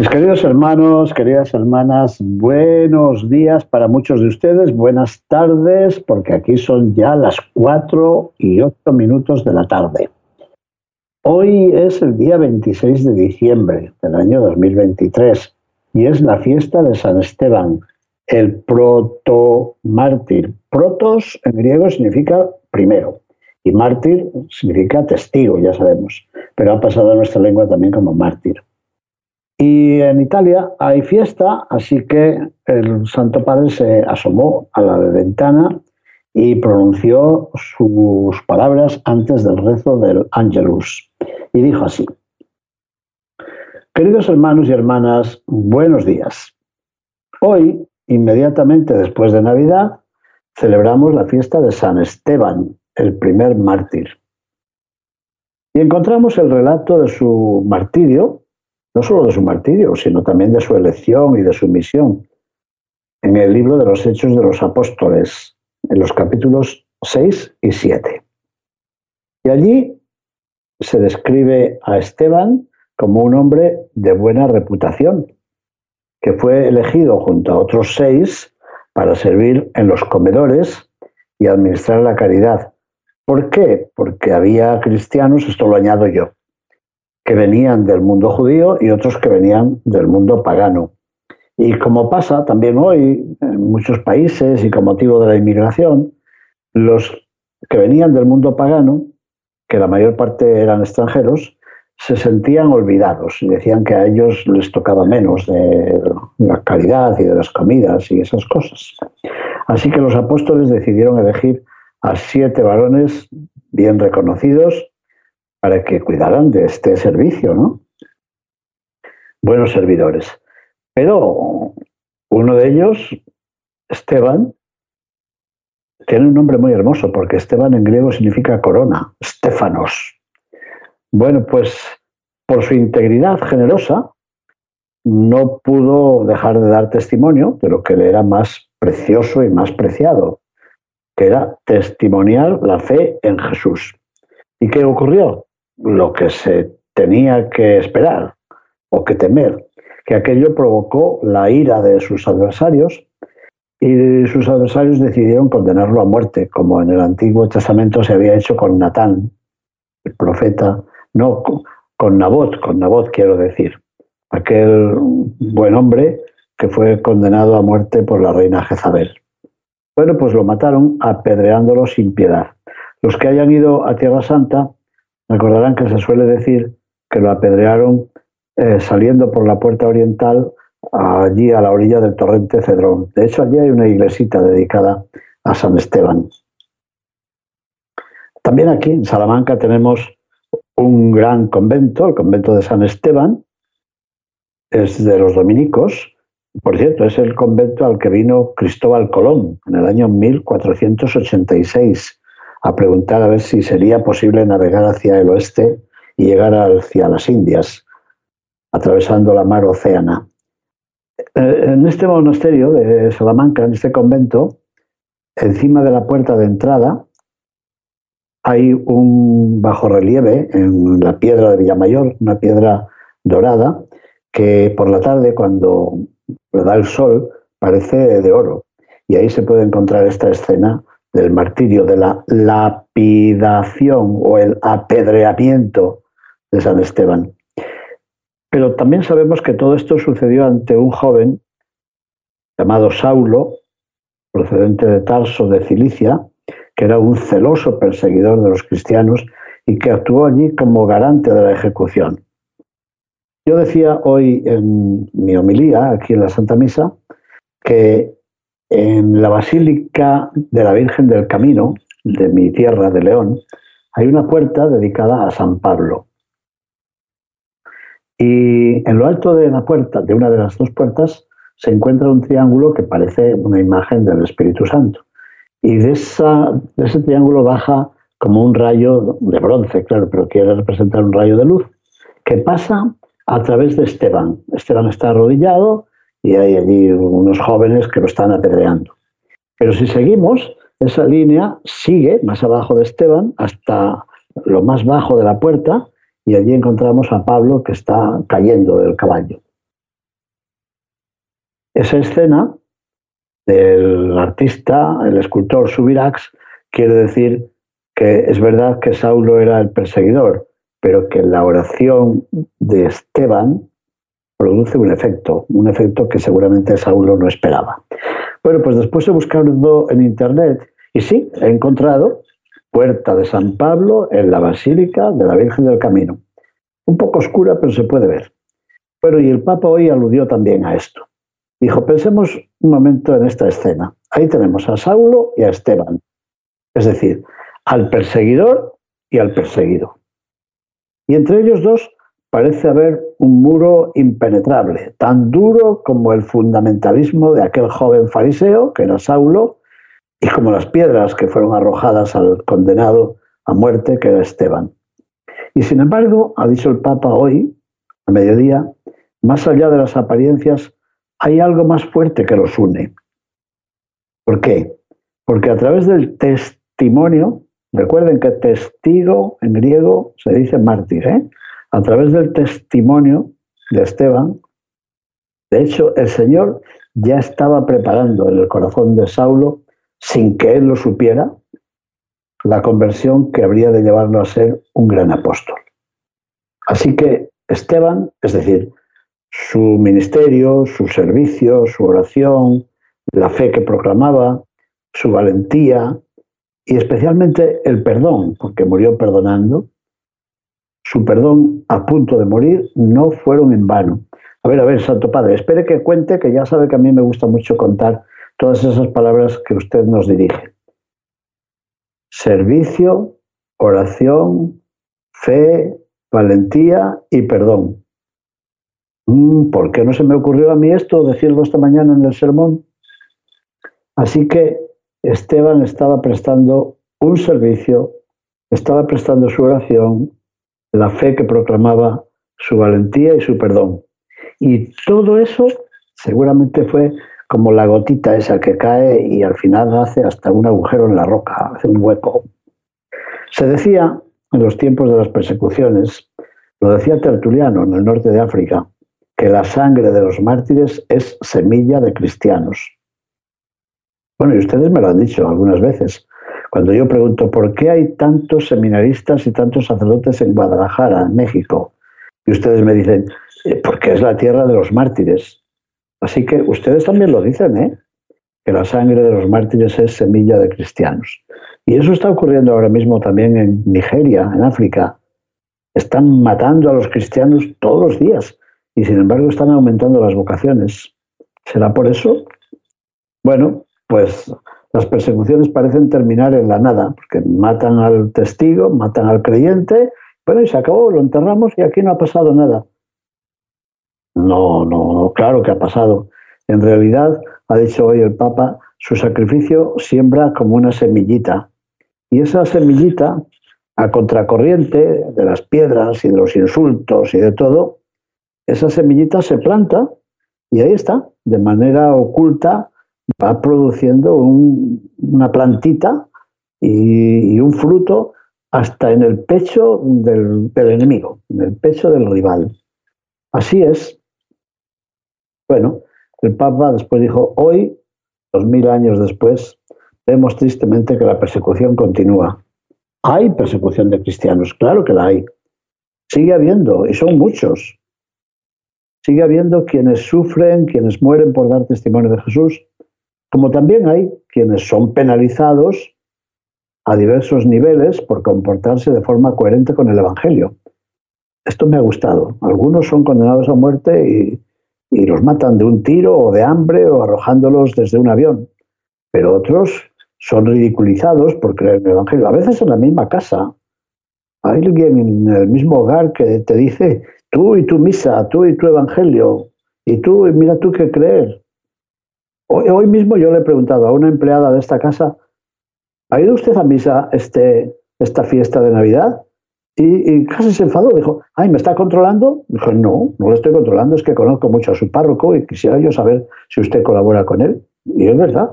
Mis queridos hermanos, queridas hermanas, buenos días para muchos de ustedes, buenas tardes, porque aquí son ya las 4 y 8 minutos de la tarde. Hoy es el día 26 de diciembre del año 2023 y es la fiesta de San Esteban, el proto-mártir. Protos en griego significa primero y mártir significa testigo, ya sabemos, pero ha pasado a nuestra lengua también como mártir. Y en Italia hay fiesta, así que el Santo Padre se asomó a la ventana y pronunció sus palabras antes del rezo del Angelus. Y dijo así, Queridos hermanos y hermanas, buenos días. Hoy, inmediatamente después de Navidad, celebramos la fiesta de San Esteban, el primer mártir. Y encontramos el relato de su martirio, no solo de su martirio, sino también de su elección y de su misión, en el libro de los Hechos de los Apóstoles, en los capítulos 6 y 7. Y allí se describe a Esteban como un hombre de buena reputación, que fue elegido junto a otros seis para servir en los comedores y administrar la caridad. ¿Por qué? Porque había cristianos, esto lo añado yo, que venían del mundo judío y otros que venían del mundo pagano. Y como pasa también hoy en muchos países y con motivo de la inmigración, los que venían del mundo pagano, que la mayor parte eran extranjeros, se sentían olvidados y decían que a ellos les tocaba menos de la calidad y de las comidas y esas cosas. Así que los apóstoles decidieron elegir a siete varones bien reconocidos para que cuidaran de este servicio, ¿no? Buenos servidores. Pero uno de ellos, Esteban, tiene un nombre muy hermoso, porque Esteban en griego significa corona, Stefanos. Bueno, pues por su integridad generosa, no pudo dejar de dar testimonio de lo que le era más precioso y más preciado, que era testimoniar la fe en Jesús. ¿Y qué ocurrió? Lo que se tenía que esperar o que temer, que aquello provocó la ira de sus adversarios y sus adversarios decidieron condenarlo a muerte, como en el Antiguo Testamento se había hecho con Natán, el profeta, no, con Nabot, con Nabot quiero decir, aquel buen hombre que fue condenado a muerte por la reina Jezabel. Bueno, pues lo mataron apedreándolo sin piedad. Los que hayan ido a Tierra Santa recordarán que se suele decir que lo apedrearon eh, saliendo por la puerta oriental allí a la orilla del torrente Cedrón. De hecho, allí hay una iglesita dedicada a San Esteban. También aquí en Salamanca tenemos un gran convento, el convento de San Esteban, es de los dominicos. Por cierto, es el convento al que vino Cristóbal Colón en el año 1486 a preguntar a ver si sería posible navegar hacia el oeste y llegar hacia las Indias atravesando la mar Océana. Eh, en este monasterio de Salamanca, en este convento, encima de la puerta de entrada, hay un bajo relieve en la piedra de Villamayor, una piedra dorada, que por la tarde, cuando le da el sol, parece de oro. Y ahí se puede encontrar esta escena del martirio, de la lapidación o el apedreamiento de San Esteban. Pero también sabemos que todo esto sucedió ante un joven llamado Saulo, procedente de Tarso de Cilicia, que era un celoso perseguidor de los cristianos y que actuó allí como garante de la ejecución. Yo decía hoy en mi homilía, aquí en la Santa Misa, que en la Basílica de la Virgen del Camino, de mi tierra, de León, hay una puerta dedicada a San Pablo. Y en lo alto de la puerta, de una de las dos puertas, se encuentra un triángulo que parece una imagen del Espíritu Santo. Y de, ese triángulo baja como un rayo de bronce, claro, pero quiere representar un rayo de luz, que pasa a través de Esteban. Esteban está arrodillado y hay allí unos jóvenes que lo están apedreando. Pero si seguimos, esa línea sigue más abajo de Esteban hasta lo más bajo de la puerta y allí encontramos a Pablo que está cayendo del caballo. Esa escena del artista, el escultor Subirax, quiere decir que es verdad que Saulo era el perseguidor, pero que la oración de Esteban produce un efecto, un efecto que seguramente Saulo no esperaba. Bueno, pues después he buscado en internet y sí, he encontrado Puerta de San Pablo en la Basílica de la Virgen del Camino. Un poco oscura, pero se puede ver. Bueno, y el Papa hoy aludió también a esto. Dijo, pensemos un momento en esta escena. Ahí tenemos a Saulo y a Esteban. Es decir, al perseguidor y al perseguido. Y entre ellos dos parece haber un muro impenetrable, tan duro como el fundamentalismo de aquel joven fariseo, que era Saulo, y como las piedras que fueron arrojadas al condenado a muerte, que era Esteban. Y sin embargo, ha dicho el Papa hoy, a mediodía, más allá de las apariencias, hay algo más fuerte que los une. ¿Por qué? Porque a través del testimonio, recuerden que testigo en griego se dice mártir, ¿eh? A través del testimonio de Esteban, de hecho, el Señor ya estaba preparando en el corazón de Saulo, sin que él lo supiera, la conversión que habría de llevarlo a ser un gran apóstol. Así que Esteban, es decir, su ministerio, su servicio, su oración, la fe que proclamaba, su valentía y especialmente el perdón, porque murió perdonando, su perdón a punto de morir no fueron en vano. A ver, a ver, Santo Padre, espere que cuente, que ya sabe que a mí me gusta mucho contar todas esas palabras que usted nos dirige. Servicio, oración, fe, valentía y perdón. Mm, ¿Por qué no se me ocurrió a mí esto, decirlo esta mañana en el sermón? Así que Esteban estaba prestando un servicio, estaba prestando su oración, la fe que proclamaba su valentía y su perdón. Y todo eso seguramente fue como la gotita esa que cae y al final hace hasta un agujero en la roca, hace un hueco. Se decía en los tiempos de las persecuciones, lo decía Tertuliano en el norte de África, que la sangre de los mártires es semilla de cristianos. Bueno, y ustedes me lo han dicho algunas veces. Cuando yo pregunto por qué hay tantos seminaristas y tantos sacerdotes en Guadalajara, en México, y ustedes me dicen, eh, porque es la tierra de los mártires. Así que ustedes también lo dicen, ¿eh? que la sangre de los mártires es semilla de cristianos. Y eso está ocurriendo ahora mismo también en Nigeria, en África. Están matando a los cristianos todos los días y sin embargo están aumentando las vocaciones. ¿Será por eso? Bueno, pues las persecuciones parecen terminar en la nada, porque matan al testigo, matan al creyente, bueno, y se acabó, lo enterramos y aquí no ha pasado nada. No, no, claro que ha pasado. En realidad, ha dicho hoy el Papa, su sacrificio siembra como una semillita. Y esa semillita, a contracorriente de las piedras y de los insultos y de todo, esa semillita se planta y ahí está, de manera oculta, va produciendo una plantita y, un fruto hasta en el pecho del, enemigo, en el pecho del rival. Así es. Bueno, el Papa después dijo, hoy, dos mil años después, vemos tristemente que la persecución continúa. Hay persecución de cristianos, claro que la hay. Sigue habiendo, y son muchos. Sigue habiendo quienes sufren, quienes mueren por dar testimonio de Jesús, como también hay quienes son penalizados a diversos niveles por comportarse de forma coherente con el Evangelio. Esto me ha gustado. Algunos son condenados a muerte y, los matan de un tiro o de hambre o arrojándolos desde un avión. Pero otros son ridiculizados por creer en el Evangelio. A veces en la misma casa. Hay alguien en el mismo hogar que te dice, tú y tu misa, tú y tu evangelio, y tú, mira tú qué creer. Hoy, mismo yo le he preguntado a una empleada de esta casa, ¿ha ido usted a misa este, esta fiesta de Navidad? Y, casi se enfadó, dijo, ay, ¿me está controlando? Dijo, no, no lo estoy controlando, es que conozco mucho a su párroco y quisiera yo saber si usted colabora con él. Y es verdad.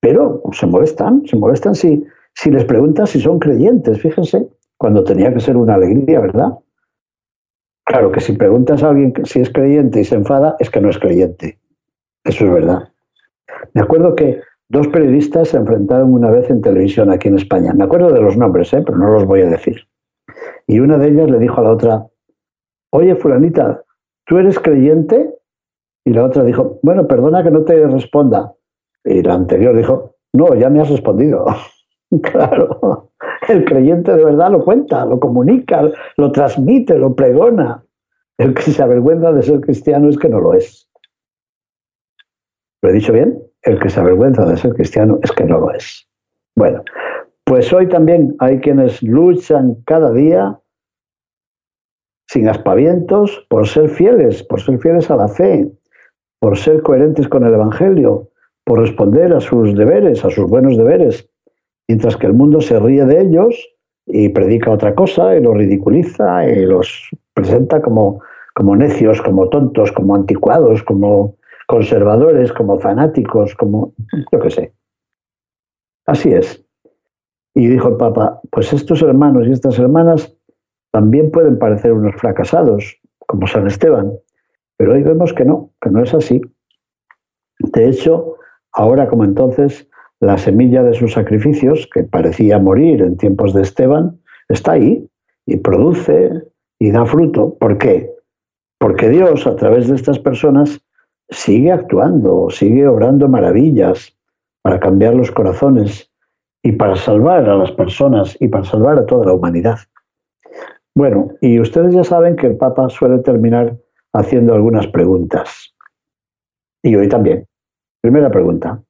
Pero se molestan, se molestan si, si les preguntas si son creyentes, fíjense, cuando tenía que ser una alegría, ¿verdad? Claro que si preguntas a alguien si es creyente y se enfada, es que no es creyente. Eso es verdad. Me acuerdo que dos periodistas se enfrentaron una vez en televisión aquí en España. Me acuerdo de los nombres, ¿eh? pero no los voy a decir. Y una de ellas le dijo a la otra, oye, fulanita, ¿tú eres creyente? Y la otra dijo, bueno, perdona que no te responda. Y la anterior dijo, no, ya me has respondido. claro, el creyente de verdad lo cuenta, lo comunica, lo transmite, lo pregona. El que se avergüenza de ser cristiano es que no lo es. ¿Lo he dicho bien? El que se avergüenza de ser cristiano es que no lo es. Bueno, pues hoy también hay quienes luchan cada día sin aspavientos por ser fieles, por ser fieles a la fe, por ser coherentes con el Evangelio, por responder a sus deberes, a sus buenos deberes, mientras que el mundo se ríe de ellos y predica otra cosa y los ridiculiza y los presenta como, como necios, como tontos, como anticuados, como conservadores, como fanáticos, como yo qué sé. Así es. Y dijo el Papa, pues estos hermanos y estas hermanas también pueden parecer unos fracasados, como San Esteban, pero hoy vemos que no, que no es así. De hecho, ahora como entonces, la semilla de sus sacrificios, que parecía morir en tiempos de Esteban, está ahí y produce y da fruto. ¿Por qué? Porque Dios, a través de estas personas, sigue actuando, sigue obrando maravillas para cambiar los corazones y para salvar a las personas y para salvar a toda la humanidad. Bueno, y ustedes ya saben que el Papa suele terminar haciendo algunas preguntas. Y hoy también. Primera pregunta.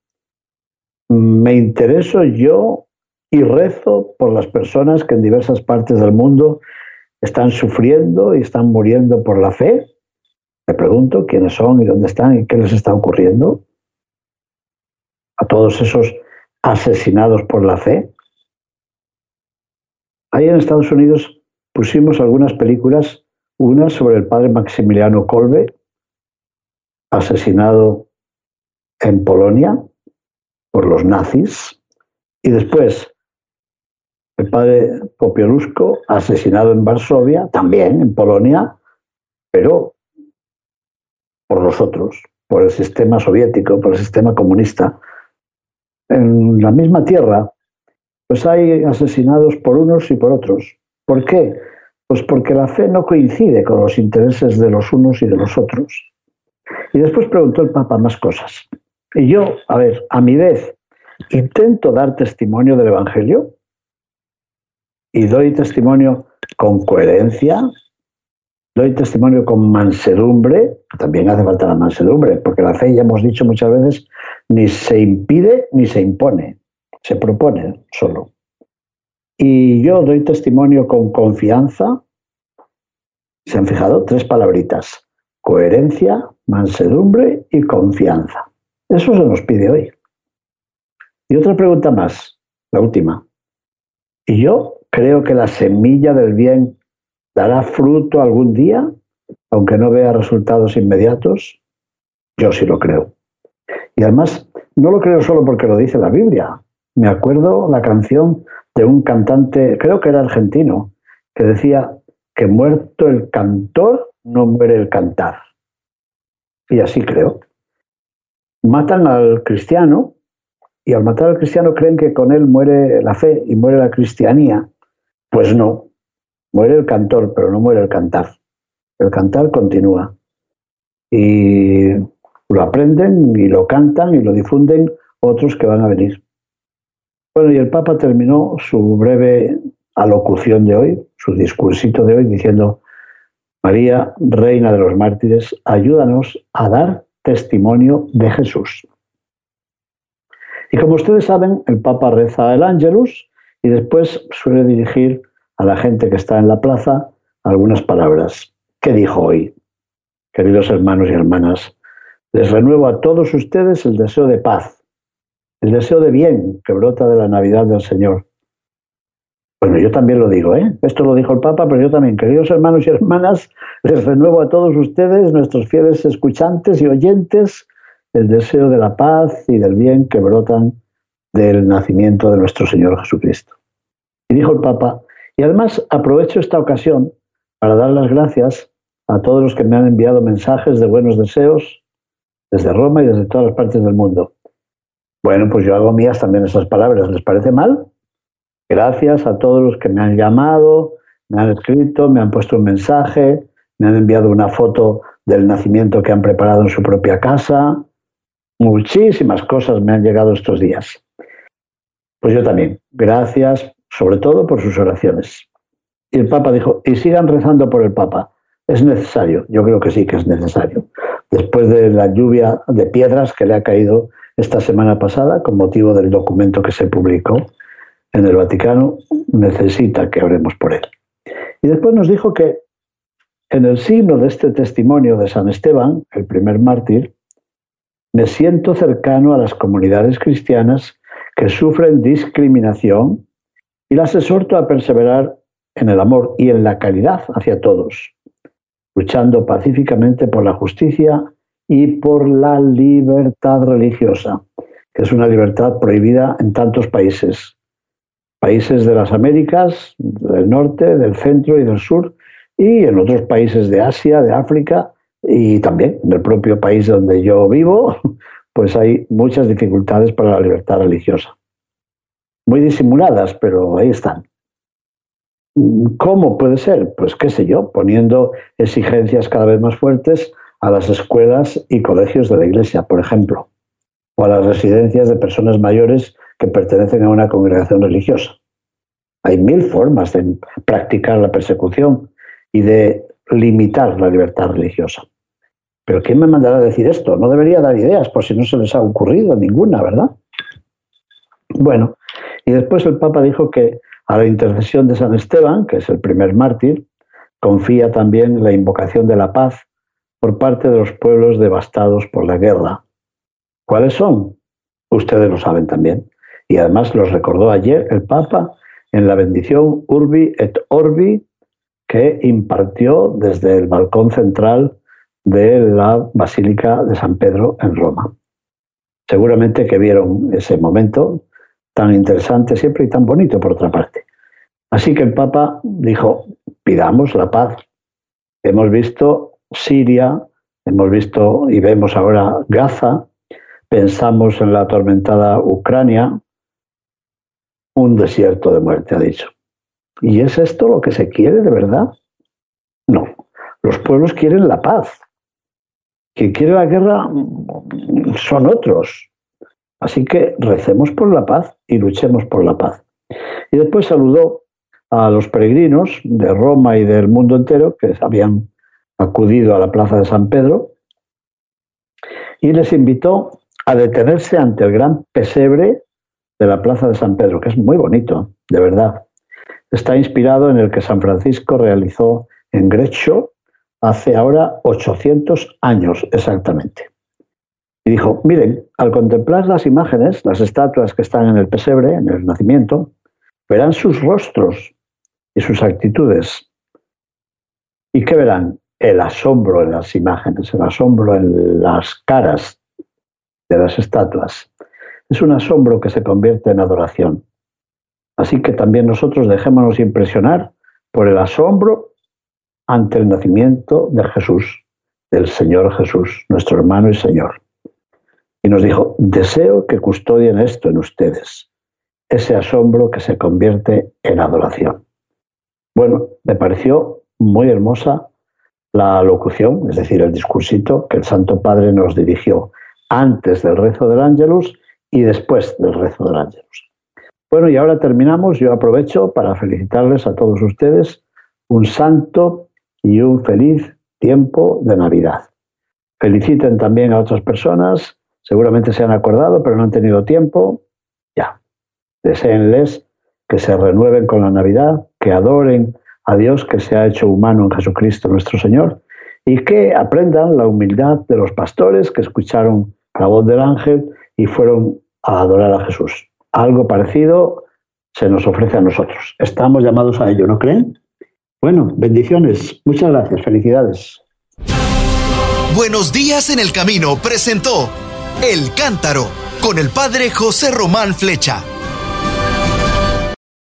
¿Me intereso yo y rezo por las personas que en diversas partes del mundo están sufriendo y están muriendo por la fe? Me pregunto quiénes son y dónde están y qué les está ocurriendo. A todos esos asesinados por la fe. Ahí en Estados Unidos pusimos algunas películas, una sobre el padre Maximiliano Kolbe, asesinado en Polonia por los nazis, y después el padre Popielusko, asesinado en Varsovia, también en Polonia, pero por los otros, por el sistema soviético, por el sistema comunista en la misma tierra, pues hay asesinados por unos y por otros. ¿Por qué? Pues porque la fe no coincide con los intereses de los unos y de los otros. Y después preguntó el Papa más cosas. Y yo, a ver, a mi vez, intento dar testimonio del Evangelio y doy testimonio con coherencia, doy testimonio con mansedumbre, también hace falta la mansedumbre, porque la fe, ya hemos dicho muchas veces, ni se impide ni se impone, se propone solo. Y yo doy testimonio con confianza, se han fijado, tres palabritas, coherencia, mansedumbre y confianza. Eso se nos pide hoy. Y otra pregunta más, la última. ¿Y yo creo que la semilla del bien dará fruto algún día, aunque no vea resultados inmediatos? Yo sí lo creo. Y además, no lo creo solo porque lo dice la Biblia. Me acuerdo la canción de un cantante, creo que era argentino, que decía que muerto el cantor, no muere el cantar. Y así creo. Matan al cristiano y al matar al cristiano creen que con él muere la fe y muere la cristianía. Pues no, muere el cantor, pero no muere el cantar. El cantar continúa. Y lo aprenden y lo cantan y lo difunden otros que van a venir. Bueno, y el Papa terminó su breve alocución de hoy, su discursito de hoy, diciendo, María, Reina de los Mártires, ayúdanos a dar testimonio de Jesús. Y como ustedes saben, el Papa reza el Ángelus y después suele dirigir a la gente que está en la plaza algunas palabras. ¿Qué dijo hoy? Queridos hermanos y hermanas, les renuevo a todos ustedes el deseo de paz, el deseo de bien que brota de la Navidad del Señor. Bueno, yo también lo digo, ¿eh? Esto lo dijo el Papa, pero yo también, queridos hermanos y hermanas, les renuevo a todos ustedes, nuestros fieles escuchantes y oyentes, el deseo de la paz y del bien que brotan del nacimiento de nuestro Señor Jesucristo. Y dijo el Papa, y además aprovecho esta ocasión para dar las gracias a todos los que me han enviado mensajes de buenos deseos desde Roma y desde todas las partes del mundo. Bueno, pues yo hago mías también esas palabras. ¿Les parece mal? Gracias a todos los que me han llamado, me han escrito, me han puesto un mensaje, me han enviado una foto del nacimiento que han preparado en su propia casa. Muchísimas cosas me han llegado estos días. Pues yo también. Gracias sobre todo por sus oraciones. Y el Papa dijo, y sigan rezando por el Papa. Es necesario, yo creo que sí que es necesario. Después de la lluvia de piedras que le ha caído esta semana pasada con motivo del documento que se publicó en el Vaticano, necesita que oremos por él. Y después nos dijo que en el signo de este testimonio de San Esteban, el primer mártir, me siento cercano a las comunidades cristianas que sufren discriminación y las exhorto a perseverar en el amor y en la caridad hacia todos, luchando pacíficamente por la justicia y por la libertad religiosa, que es una libertad prohibida en tantos países. Países de las Américas, del norte, del centro y del sur, y en otros países de Asia, de África y también en el propio país donde yo vivo, pues hay muchas dificultades para la libertad religiosa muy disimuladas, pero ahí están. ¿Cómo puede ser? Pues qué sé yo, poniendo exigencias cada vez más fuertes a las escuelas y colegios de la Iglesia, por ejemplo, o a las residencias de personas mayores que pertenecen a una congregación religiosa. Hay mil formas de practicar la persecución y de limitar la libertad religiosa. Pero ¿quién me mandará a decir esto? No debería dar ideas por si no se les ha ocurrido ninguna, ¿verdad? Bueno, y después el Papa dijo que a la intercesión de San Esteban, que es el primer mártir, confía también la invocación de la paz por parte de los pueblos devastados por la guerra. ¿Cuáles son? Ustedes lo saben también. Y además los recordó ayer el Papa en la bendición Urbi et Orbi que impartió desde el balcón central de la Basílica de San Pedro en Roma. Seguramente que vieron ese momento tan interesante siempre y tan bonito por otra parte. Así que el Papa dijo, pidamos la paz. Hemos visto Siria, hemos visto y vemos ahora Gaza, pensamos en la atormentada Ucrania, un desierto de muerte, ha dicho. ¿Y es esto lo que se quiere de verdad? No, los pueblos quieren la paz. Quien quiere la guerra son otros, Así que recemos por la paz y luchemos por la paz. Y después saludó a los peregrinos de Roma y del mundo entero que habían acudido a la plaza de San Pedro y les invitó a detenerse ante el gran pesebre de la plaza de San Pedro, que es muy bonito, de verdad. Está inspirado en el que San Francisco realizó en Grecho hace ahora 800 años exactamente. Y dijo, miren, al contemplar las imágenes, las estatuas que están en el pesebre, en el nacimiento, verán sus rostros y sus actitudes. ¿Y qué verán? El asombro en las imágenes, el asombro en las caras de las estatuas. Es un asombro que se convierte en adoración. Así que también nosotros dejémonos impresionar por el asombro ante el nacimiento de Jesús, del Señor Jesús, nuestro hermano y Señor. Y nos dijo, deseo que custodien esto en ustedes, ese asombro que se convierte en adoración. Bueno, me pareció muy hermosa la locución, es decir, el discursito que el Santo Padre nos dirigió antes del rezo del Ángelus y después del rezo del Ángelus. Bueno, y ahora terminamos. Yo aprovecho para felicitarles a todos ustedes un santo y un feliz tiempo de Navidad. Feliciten también a otras personas Seguramente se han acordado, pero no han tenido tiempo. Ya. Deseenles que se renueven con la Navidad, que adoren a Dios que se ha hecho humano en Jesucristo nuestro Señor y que aprendan la humildad de los pastores que escucharon la voz del ángel y fueron a adorar a Jesús. Algo parecido se nos ofrece a nosotros. Estamos llamados a ello, ¿no creen? Bueno, bendiciones. Muchas gracias. Felicidades. Buenos días en el camino presentó El Cántaro con el padre José Román Flecha.